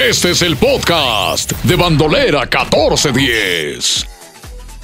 Este es el podcast de Bandolera 1410.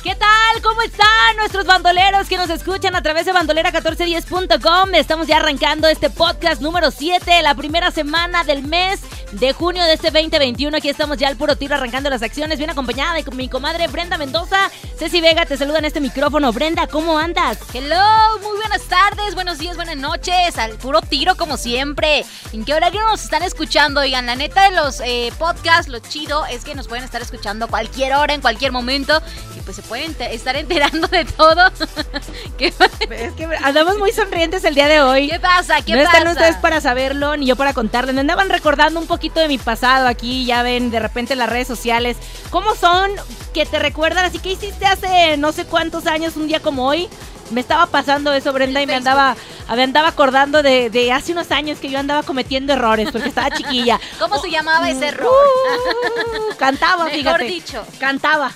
¿Qué tal? ¿Cómo están nuestros bandoleros que nos escuchan a través de bandolera1410.com? Estamos ya arrancando este podcast número 7, la primera semana del mes de junio de este 2021. Aquí estamos ya al puro tiro arrancando las acciones, bien acompañada de mi comadre Brenda Mendoza. Ceci Vega te saluda en este micrófono. Brenda, ¿cómo andas? Hello, muy buenas tardes, buenos días, buenas noches, al puro tiro como siempre. ¿En qué horario nos están escuchando? Oigan, la neta de los eh, podcasts, lo chido es que nos pueden estar escuchando a cualquier hora, en cualquier momento, y pues se pueden estar enterando de todo. es que andamos muy sonrientes el día de hoy. ¿Qué pasa? ¿Qué no pasa? están ustedes para saberlo, ni yo para contarles. Me andaban recordando un poquito de mi pasado aquí, ya ven, de repente en las redes sociales. ¿Cómo son que te recuerdan? Así que hiciste hace no sé cuántos años, un día como hoy. Me estaba pasando eso, Brenda, y me andaba, me andaba acordando de, de, hace unos años que yo andaba cometiendo errores porque estaba chiquilla. ¿Cómo se llamaba ese error? Uh, cantaba, Mejor fíjate. dicho. Cantaba.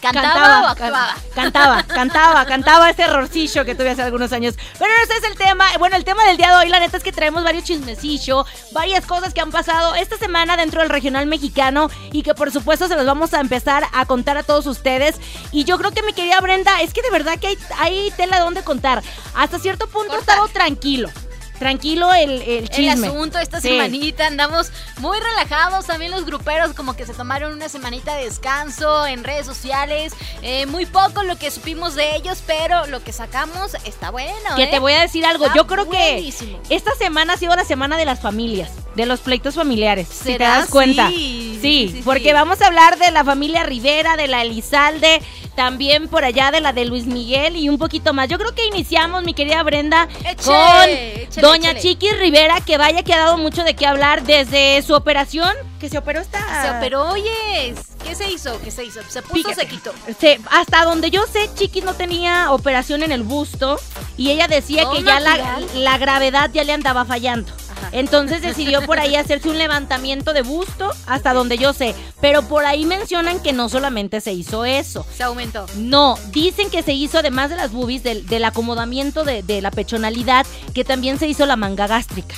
¿Cantaba, o actuaba? Cantaba, cantaba, cantaba ese errorcillo que tuve hace algunos años. Pero ese es el tema. Bueno, el tema del día de hoy, la neta es que traemos varios chismecillos, varias cosas que han pasado esta semana dentro del regional mexicano y que por supuesto se los vamos a empezar a contar a todos ustedes. Y yo creo que mi querida Brenda, es que de verdad que hay, hay tela donde contar. Hasta cierto punto he estado tranquilo tranquilo el, el chisme. El asunto esta Sí. semanita, andamos muy relajados, también los gruperos como que se tomaron una semanita de descanso en redes sociales, eh, muy poco lo que supimos de ellos, pero lo que sacamos está bueno. Que ¿eh? te voy a decir algo, Está yo creo buenísimo. que esta semana ha sido la semana de las familias, de los pleitos familiares, si te das cuenta. Sí, Sí, porque vamos a hablar de la familia Rivera, de la Elizalde, también por allá de la de Luis Miguel y un poquito más. Yo creo que iniciamos, mi querida Brenda, Échale, con échale, Doña échale. Chiqui Rivera, que vaya que ha dado mucho de qué hablar desde su operación, que se operó esta... Se operó, oye, ¿qué se hizo? ¿Qué se hizo? Se puso, Fíjate. se quitó. Se- hasta donde yo sé, Chiquis no tenía operación en el busto y ella decía ¿No que ya la, la gravedad ya le andaba fallando. Entonces decidió por ahí hacerse un levantamiento de busto, hasta donde yo sé. Pero por ahí mencionan que no solamente se hizo eso. Se aumentó. No, dicen que se hizo, además de las boobies, del, del acomodamiento de, de la pechonalidad, que también se hizo la manga gástrica.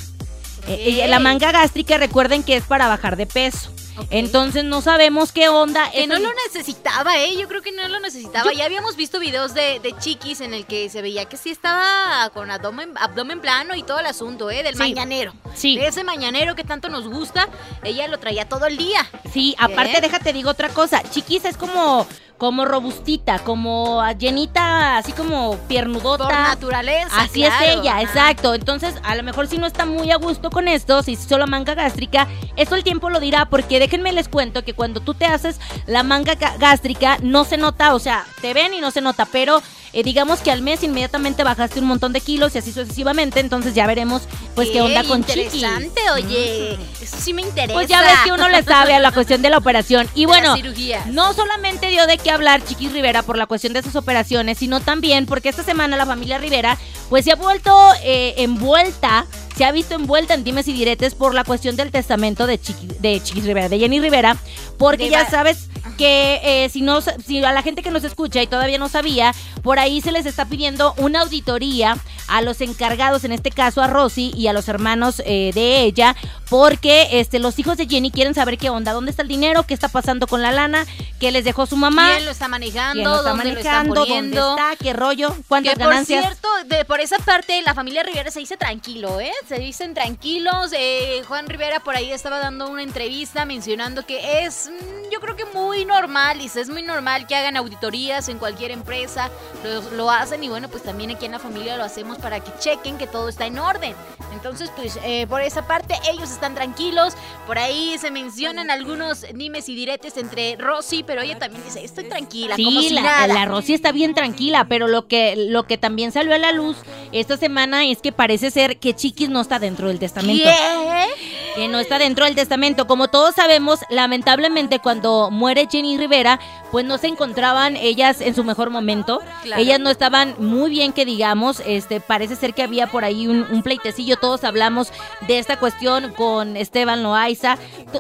Eh, la manga gástrica, recuerden que es para bajar de peso. Entonces no sabemos qué onda. Que no lo necesitaba, ¿eh? Yo creo que no lo necesitaba. Ya habíamos visto videos de, de chiquis en el que se veía que sí estaba con abdomen, abdomen plano y todo el asunto, ¿eh? Del Sí. mañanero. Sí. De ese mañanero que tanto nos gusta, ella lo traía todo el día. Sí, aparte ¿Qué? déjate digo otra cosa. Chiquis es como como robustita, como llenita, así como piernudota. Por naturaleza. Así claro. es ella, exacto. Entonces, a lo mejor si no está muy a gusto con esto, si la manga gástrica, eso el tiempo lo dirá, porque déjenme les cuento que cuando tú te haces la manga ga- gástrica, no se nota, o sea, te ven y no se nota, pero eh, digamos que al mes inmediatamente bajaste un montón de kilos y así sucesivamente, entonces ya veremos pues qué, onda con Chiquis. Interesante, oye. Eso sí me interesa. Pues ya ves que uno le sabe a la cuestión de la operación. Y bueno, no solamente dio de qué hablar Chiquis Rivera por la cuestión de sus operaciones, sino también porque esta semana la familia Rivera pues se ha vuelto eh, envuelta, se ha visto envuelta en dimes y diretes por la cuestión del testamento de, Chiqui- de Chiquis Rivera, de Jenny Rivera, porque De ya sabes que eh, si no si a la gente que nos escucha y todavía no sabía, por ahí se les está pidiendo una auditoría a los encargados, en este caso a Rosy y a los hermanos eh, de ella, porque este los hijos de Jenny quieren saber qué onda, dónde está el dinero, qué está pasando con la lana, qué les dejó su mamá, ¿Quién lo está manejando? quién lo está ¿Dónde manejando, lo están dónde está, qué rollo, cuántas Que por ganancias. cierto, de, por esa parte, la familia Rivera se dice tranquilo, ¿eh? Se dicen tranquilos. eh, Juan Rivera por ahí estaba dando una entrevista mencionando que es, mm, yo creo que muy normal, dice, es muy normal que hagan auditorías en cualquier empresa, lo, lo hacen y bueno, pues también aquí en la familia lo hacemos para que chequen que todo está en orden. Entonces, pues eh, por esa parte ellos están tranquilos, por ahí se mencionan algunos dimes y diretes entre Rosy, pero ella también dice, estoy tranquila, como Sí, si la, nada. la Rosy está bien tranquila, pero lo que, lo que también salió a la luz esta semana es que parece ser que Chiquis no está dentro del testamento. ¿Qué? Que no está dentro del testamento. Como todos sabemos, lamentablemente cuando muere Jenny Rivera, pues no se encontraban ellas en su mejor momento. Claro. Ellas no estaban muy bien que digamos. Este, parece ser que había por ahí un, un pleitecillo. Todos hablamos de esta cuestión con Esteban Loaiza.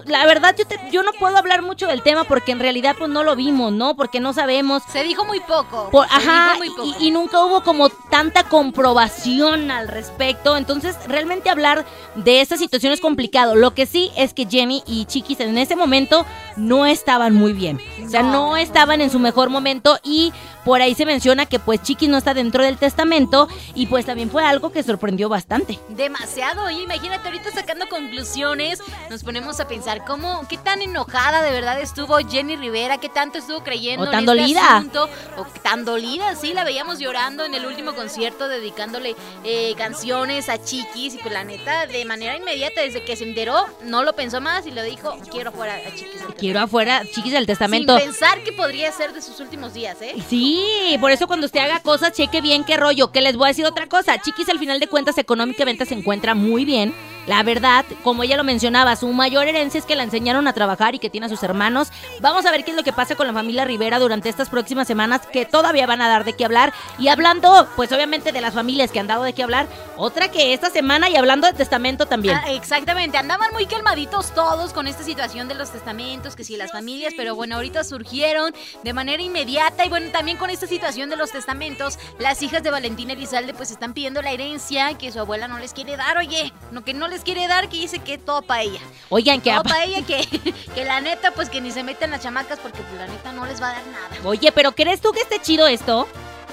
La verdad, yo, yo no puedo hablar mucho del tema porque en realidad pues no lo vimos, ¿no? Porque no sabemos. Se dijo muy poco. ajá, Y, nunca hubo como tanta comprobación al respecto. Entonces, realmente hablar de esta situación es complicado. Lo que sí es que Jenny y Chiquis en ese momento no estaban muy bien. O sea, no estaban en su mejor momento y por ahí se menciona que pues Chiquis no está dentro del testamento y pues también fue algo que sorprendió bastante. Demasiado, oye, imagínate ahorita sacando conclusiones, nos ponemos a pensar cómo, qué tan enojada de verdad estuvo Jenny Rivera, qué tanto estuvo creyendo o tan en este dolida. asunto, o tan dolida, sí, la veíamos llorando en el último concierto dedicándole eh, canciones a Chiquis y pues la neta, de manera inmediata, desde que se enteró, no lo pensó más y lo dijo, quiero afuera a Chiquis. Quiero afuera Chiquis del testamento. Sin pensar que podría ser de sus últimos días, ¿eh? Sí, por eso cuando usted haga cosas, cheque bien qué rollo, que les voy a decir otra cosa, Chiquis al final de cuentas económicamente se encuentra muy bien la verdad, como ella lo mencionaba, su mayor herencia es que la enseñaron a trabajar y que tiene a sus hermanos. Vamos a ver qué es lo que pasa con la familia Rivera durante estas próximas semanas que todavía van a dar de qué hablar. Y hablando, pues obviamente de las familias que han dado de qué hablar, otra que esta semana y hablando de testamento también. Ah, exactamente, andaban muy calmaditos todos con esta situación de los testamentos, que sí, las familias, pero bueno, ahorita surgieron de manera inmediata y bueno, también con esta situación de los testamentos, las hijas de Valentina Elizalde pues están pidiendo la herencia que su abuela no les quiere dar, oye, no que no les quiere dar, que dice que todo para ella. Oigan, que... Todo para ella, que, que la neta, pues que ni se meten las chamacas porque pues, la neta no les va a dar nada. Oye, pero ¿crees tú que esté chido esto?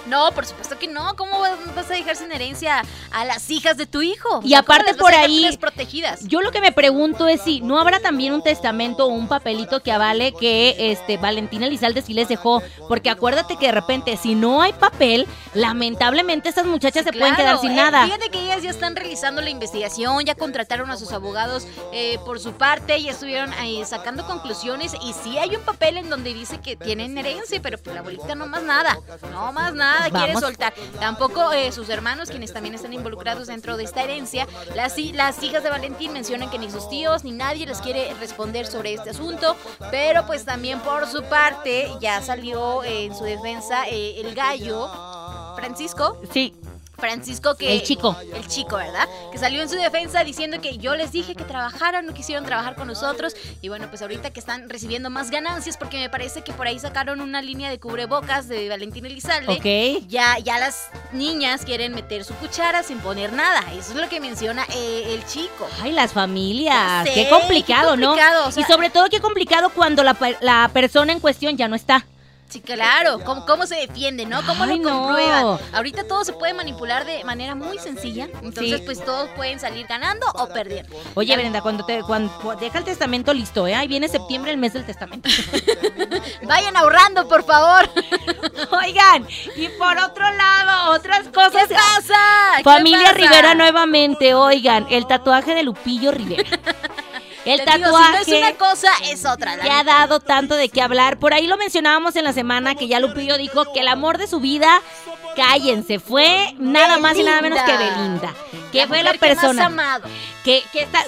No, por supuesto que no. ¿Cómo vas a dejar sin herencia a las hijas de tu hijo? Y aparte por ahí protegidas. Yo lo que me pregunto es si no habrá también un testamento o un papelito que avale que este Valentina Elizalde sí les dejó, porque acuérdate que de repente si no hay papel, lamentablemente estas muchachas se pueden quedar sin eh, nada. Fíjate que ellas ya están realizando la investigación, ya contrataron a sus abogados eh, por su parte, ya estuvieron ahí sacando conclusiones y sí hay un papel en donde dice que tienen herencia, pero pues la abuelita no más nada, no más nada quiere soltar. Tampoco eh, sus hermanos, quienes también están involucrados dentro de esta herencia. Las, las hijas de Valentín mencionan que ni sus tíos ni nadie les quiere responder sobre este asunto, pero pues también por su parte ya salió en su defensa eh, el gallo. Francisco. Sí. Francisco que... El chico. El chico, ¿verdad? Que salió en su defensa diciendo que yo les dije que trabajaran, no quisieron trabajar con nosotros. Y bueno, pues ahorita que están recibiendo más ganancias, porque me parece que por ahí sacaron una línea de cubrebocas de Valentín Elizalde. Ok. Ya, ya las niñas quieren meter su cuchara sin poner nada. Eso es lo que menciona eh, el chico. Ay, las familias. qué complicado, ¿no? y sobre todo qué complicado cuando la, la persona en cuestión ya no está. Sí, claro. ¿Cómo, cómo se defiende, no? ¿Cómo lo comprueban? Ahorita todo se puede manipular de manera muy sencilla. Entonces, pues todos pueden salir ganando o perdiendo. Oye, Brenda, cuando te cuando deja el testamento listo, ¿eh? Ahí viene septiembre, el mes del testamento. Vayan ahorrando, por favor. Oigan, y por otro lado, otras cosas. ¿Qué pasa? Familia Rivera nuevamente, oigan, el tatuaje de Lupillo Rivera. El tatuaje. si no es una cosa, es otra. Que ha dado tanto de qué hablar. Por ahí lo mencionábamos en la semana que ya Lupillo dijo que el amor de su vida, cállense, fue nada más y nada menos que Belinda. Que fue la persona. Que, que está,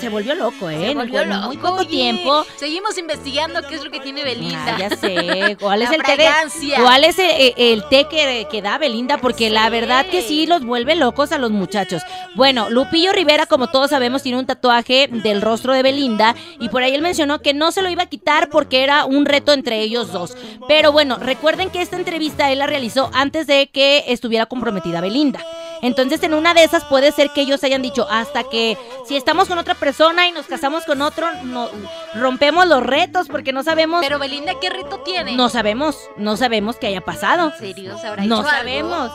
se volvió loco, ¿eh? Se volvió loco. Muy poco tiempo. Seguimos investigando qué es lo que tiene Belinda. Ah, ya sé. ¿Cuál es el té? ¿Cuál es el, té que, que, da Belinda? Porque la verdad que sí los vuelve locos a los muchachos. Bueno, Lupillo Rivera, como todos sabemos, tiene un tatuaje del rostro de Belinda y por ahí él mencionó que no se lo iba a quitar porque era un reto entre ellos dos. Pero bueno, recuerden que esta entrevista él la realizó antes de que estuviera comprometida Belinda. Entonces en una de esas puede ser que ellos hayan dicho hasta que si estamos con otra persona y nos casamos con otro, no, rompemos los retos porque no sabemos. Pero Belinda, ¿qué reto tiene? No sabemos, no sabemos qué haya pasado. ¿En serio? ¿Se habrá no sabemos.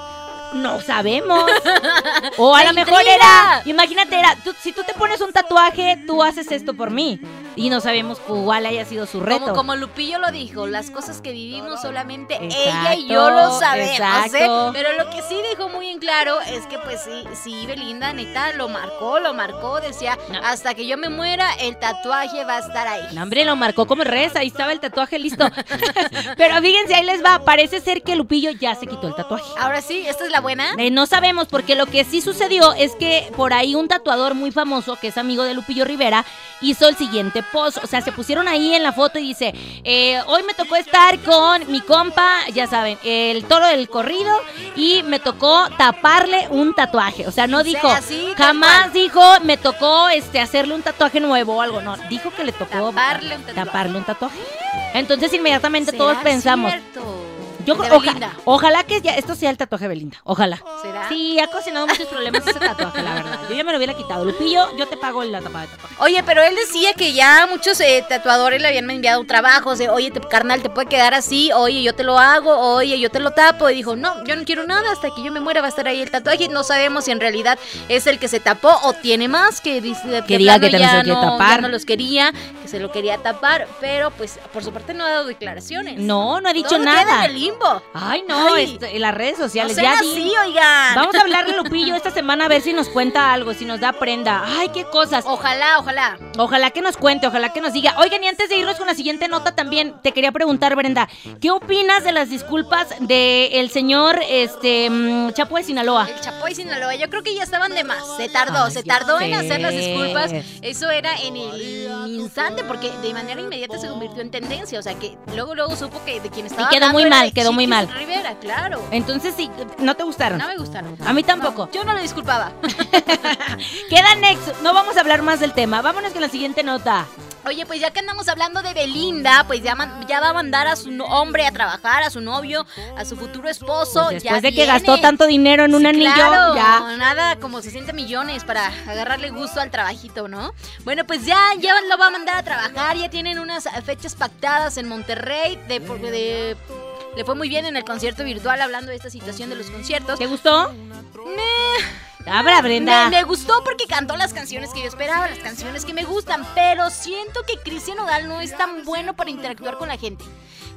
No sabemos. O a lo mejor era, imagínate, era, si tú te pones un tatuaje, tú haces esto por mí. Y no sabemos cuál haya sido su reto. Como, Lupillo lo dijo, las cosas que vivimos solamente ella y yo lo sabemos. ¿eh? Pero lo que sí dijo muy en claro es que pues sí, sí, Belinda, neta, lo marcó, lo marcó, decía, hasta que yo me muera, el tatuaje va a estar ahí. No, hombre, lo marcó como reza, ahí estaba el tatuaje listo. Pero fíjense, ahí les va, parece ser que Lupillo ya se quitó el tatuaje. Ahora sí, esta es la buena. Eh, no sabemos, porque lo que sí sucedió es que por ahí un tatuador muy famoso, que es amigo de Lupillo Rivera, hizo el siguiente o sea, se pusieron ahí en la foto y dice, eh, hoy me tocó estar con mi compa, ya saben, el toro del corrido y me tocó taparle un tatuaje. O sea, no dijo, así, jamás dijo, me tocó este hacerle un tatuaje nuevo o algo. No, dijo que le tocó Taparle un tatuaje. taparle un tatuaje. Entonces inmediatamente ¿Será todos pensamos, cierto? Yo De oja- Belinda. ojalá que ya esto sea el tatuaje de Belinda, ojalá. ¿Será? Sí, ha cocinado muchos problemas ese tatuaje, la verdad. Yo ya me lo hubiera quitado. Lupillo, yo te pago la tapada de tatuaje. Oye, pero él decía que ya muchos eh, tatuadores le habían enviado trabajos de, oye, te- carnal, te puede quedar así, oye, yo te lo hago, oye, yo te lo tapo. Y dijo, no, yo no quiero nada, hasta que yo me muera va a estar ahí el tatuaje. No sabemos si en realidad es el que se tapó o tiene más, que dice Que diga que te lo ya quiere no, tapar. no los quería, que se lo quería tapar, pero pues por su parte no ha dado declaraciones. No, no ha dicho Todo nada. en el Ay, no, Ay. este, en las redes No sociales. sean ya di- así, oigan. Vamos a hablarle a Lupillo esta semana a ver si nos cuenta algo, si nos da prenda. Ay, qué cosas. Ojalá, ojalá. Ojalá que nos cuente, ojalá que nos diga. Oigan, y antes de irnos con la siguiente nota también, te quería preguntar, Brenda, ¿qué opinas de las disculpas del señor este mm, Chapo de Sinaloa? El Chapoy Sinaloa, yo creo que ya estaban de más. Se tardó, Ay, se tardó en sé. hacer las disculpas. Eso era en el instante, porque de manera inmediata se convirtió en tendencia. O sea que luego, luego supo que de quien estaba. quedó hablando muy era mal, de quedó muy mal. Rivera, claro. Entonces sí, ¿no te gustaron? No me gustaron. A mí tampoco. Yo no lo disculpaba. Queda Nexo. No vamos a hablar más del tema. Vámonos con la siguiente nota. Oye, pues ya que andamos hablando de Belinda, pues ya, man- ya va a mandar a su no- hombre a trabajar, a su novio, a su futuro esposo. Pues ya después de que gastó tanto dinero en un Sí, anillo, claro, ya. nada como 60 millones para agarrarle gusto al trabajito, ¿no? Bueno, pues ya, ya lo va a mandar a trabajar, ya tienen unas fechas pactadas en Monterrey, de, por- de- le fue muy bien en el concierto virtual hablando de esta situación de los conciertos. ¿Te gustó? Abra, Brenda. Me, me gustó porque cantó las canciones que yo esperaba, las canciones que me gustan, pero siento que Cristian Nodal no es tan bueno para interactuar con la gente.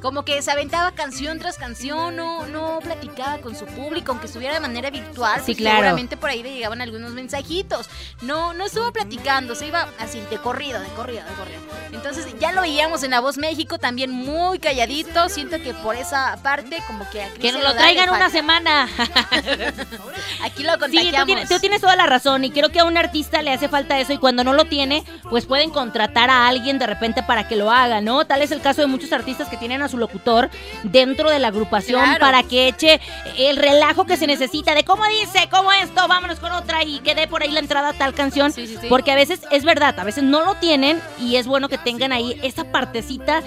Como que se aventaba canción tras canción, no, no platicaba con su público, aunque estuviera de manera virtual. Sí, pues claro. Seguramente por ahí le llegaban algunos mensajitos. No, no estuvo platicando, se iba así, de corrido, de corrido, de corrido. Entonces ya lo veíamos en La Voz México, también muy calladito. Siento que por esa parte, como que a Que nos lo traigan una semana. Aquí lo Sí, tú contagiamos. tienes, tú tienes toda la razón y creo que a un artista le hace falta eso y cuando no lo tiene, pues pueden contratar a alguien de repente para que lo haga, ¿no? Tal es el caso de muchos artistas que tienen a su locutor dentro de la agrupación Claro. para que eche el relajo que se necesita de cómo dice, cómo esto, vámonos con otra y que dé por ahí la entrada a tal canción. Sí, sí, sí. Porque a veces es verdad, a veces no lo tienen y es bueno que tengan ahí esa partecita.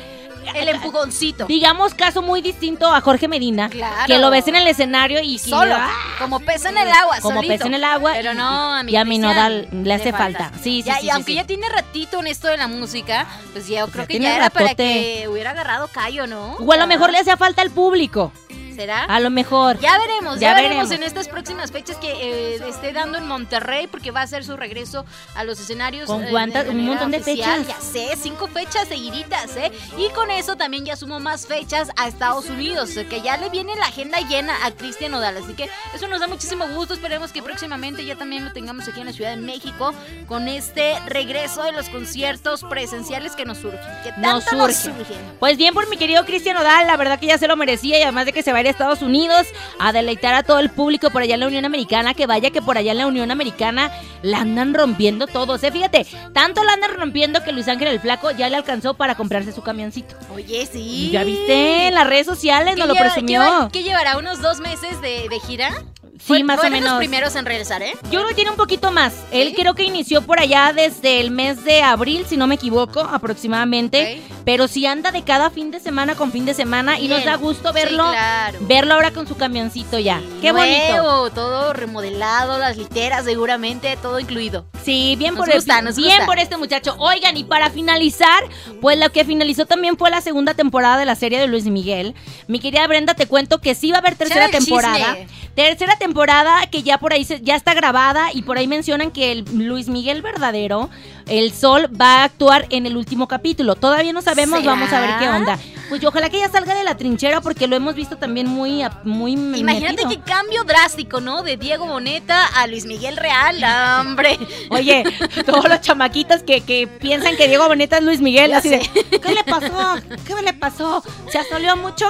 El empujoncito. Digamos caso muy distinto a Jorge Medina, Claro. que lo ves en el escenario y Solo, ¡ah! como pesa en el agua, como solito. pez en el agua Pero no, a mi y a mi Nodal le hace falta. Sí, sí, Ya, sí, y sí, aunque sí. ya tiene ratito en esto de la música, pues ya creo ya que tiene ya era para ratote. que hubiera agarrado callo, ¿no? O a lo mejor le hacía falta al público. ¿Será? A lo mejor. Ya veremos, ya, Ya veremos. veremos. en estas próximas fechas que eh, esté dando en Monterrey, porque va a ser su regreso a los escenarios. ¿Con eh, cuántas? Un montón de oficial. fechas. Ya sé, cinco fechas seguiditas, ¿eh? Y con eso también ya sumó más fechas a Estados Unidos, sea, que ya le viene la agenda llena a Cristian Nodal. Así que eso nos da muchísimo gusto. Esperemos que próximamente ya también lo tengamos aquí en la Ciudad de México con este regreso de los conciertos presenciales que nos surgen. Que tanto Nos nos surgen. Pues bien por mi querido Cristian Odal, la verdad que ya se lo merecía y además de que se va ir a Estados Unidos a deleitar a todo el público por allá en la Unión Americana, que vaya que por allá en la Unión Americana la andan rompiendo todos, ¿eh? Fíjate, tanto la andan rompiendo que Luis Ángel el Flaco ya le alcanzó para comprarse su camioncito. Oye, sí. ¿Ya viste? En las redes sociales ¿Qué nos lo presumió. ¿Qué llevará? ¿Unos dos meses de, de gira? Sí, Fue- más o fueron los menos. primeros en regresar, ¿eh? Yo creo que tiene un poquito más. Él creo que inició por allá desde el mes de abril, si no me equivoco, aproximadamente. Pero sí anda de cada fin de semana con fin de semana y nos da gusto Sí, verlo. claro. Verlo ahora con su camioncito ya. Qué bonito. Todo remodelado, las literas seguramente, todo incluido. Sí, bien Nos por gusta, el, bien gusta. por este muchacho. Oigan, y para finalizar, pues lo que finalizó también fue la segunda temporada de la serie de Luis Miguel. Mi querida Brenda, te cuento que sí va a haber tercera temporada. chisme. Tercera temporada que ya por ahí se- ya está grabada y por ahí mencionan que el Luis Miguel verdadero, el Sol, va a actuar en el último capítulo. Todavía no sabemos, ¿Será? vamos a ver qué onda. Pues yo ojalá que ella salga de la trinchera porque lo hemos visto también muy, muy Imagínate metido. qué cambio drástico, ¿no? De Diego Boneta a Luis Miguel Real, hombre. Oye, todos los chamaquitos que, que piensan que Diego Boneta es Luis Miguel, Ya así de. ¿qué le pasó? ¿Qué le pasó? ¿Se asolió mucho?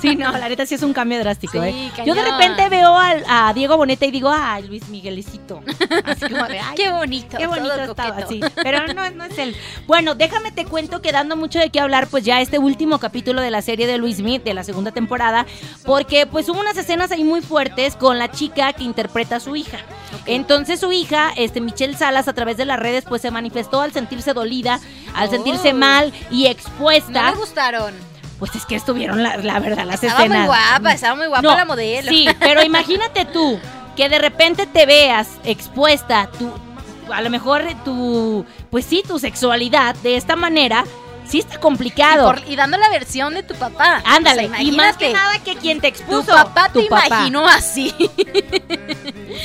Sí, no, la neta sí es un cambio drástico, Sí, ¿eh? cañón. Yo de repente veo al- a Diego Boneta y digo, ay, Luis Miguelicito. Así como de, ay, Qué bonito. Qué bonito estaba, sí. Pero no, no es él. Bueno, déjame te cuento que dando mucho de qué hablar, pues ya este último capítulo de la serie de Luis Smith, de la segunda temporada, porque pues hubo unas escenas ahí muy fuertes con la chica que interpreta a su hija. Entonces su hija, este Michelle Salas, a través de las redes, pues se manifestó al sentirse dolida, al Oh. sentirse mal y No expuesta. me gustaron. Pues es que estuvieron, la, la verdad, las Estaba escenas. muy guapa, estaba muy guapa No, la modelo. Sí, pero imagínate tú que de repente te veas expuesta, tu, a lo mejor tu, pues sí, tu sexualidad de esta manera, sí está Y, complicado. por- y dando la versión de tu papá. Ándale, O sea, y más que nada que quien te Tu expuso. papá tu te imaginó así.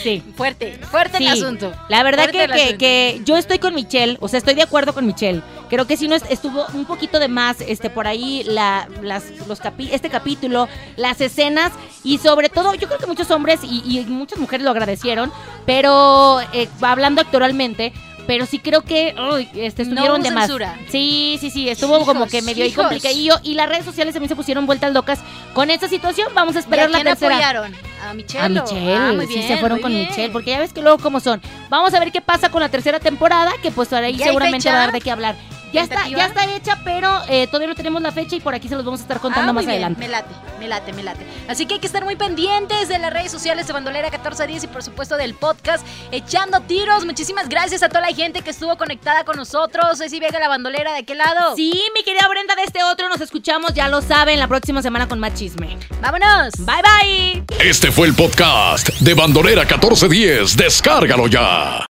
Sí. Fuerte, fuerte Sí, el asunto. La verdad que, que- yo estoy con Michelle, o sea, estoy de acuerdo con Michelle. Creo que sí no es- estuvo un poquito de más este por ahí la, las, los capi- este capítulo, las escenas y sobre todo yo creo que muchos hombres y, y muchas mujeres lo agradecieron, pero eh, hablando actoralmente, pero sí creo que uy, este, estuvieron de más. censura. Sí, sí, sí, estuvo Hijos, como que medio hijos. complicadillo y las redes sociales también se pusieron vueltas locas con esta situación. Vamos a ¿Y esperar a la quién tercera. apoyaron? A Michelle. A Michelle, Ah, muy sí, bien, se fueron con bien. Michelle, porque ya ves que luego cómo son. Vamos a ver qué pasa con la tercera temporada, que pues ahora ahí ¿Ya hay seguramente va a dar de qué hablar. Ya está, ya está hecha, pero eh, todavía no tenemos la fecha y por aquí se los vamos a estar contando Ah, más bien, adelante. Me late, me late, me late. Así que hay que estar muy pendientes de las redes sociales de Bandolera 1410 y por supuesto del podcast Echando Tiros. Muchísimas gracias a toda la gente que estuvo conectada con nosotros. Ceci Vega, la bandolera, ¿de qué lado? Sí, mi querida Brenda, de este otro nos escuchamos, ya lo saben, la próxima semana con más chisme. ¡Vámonos! Bye bye. Este fue el podcast de Bandolera 1410. Descárgalo ya.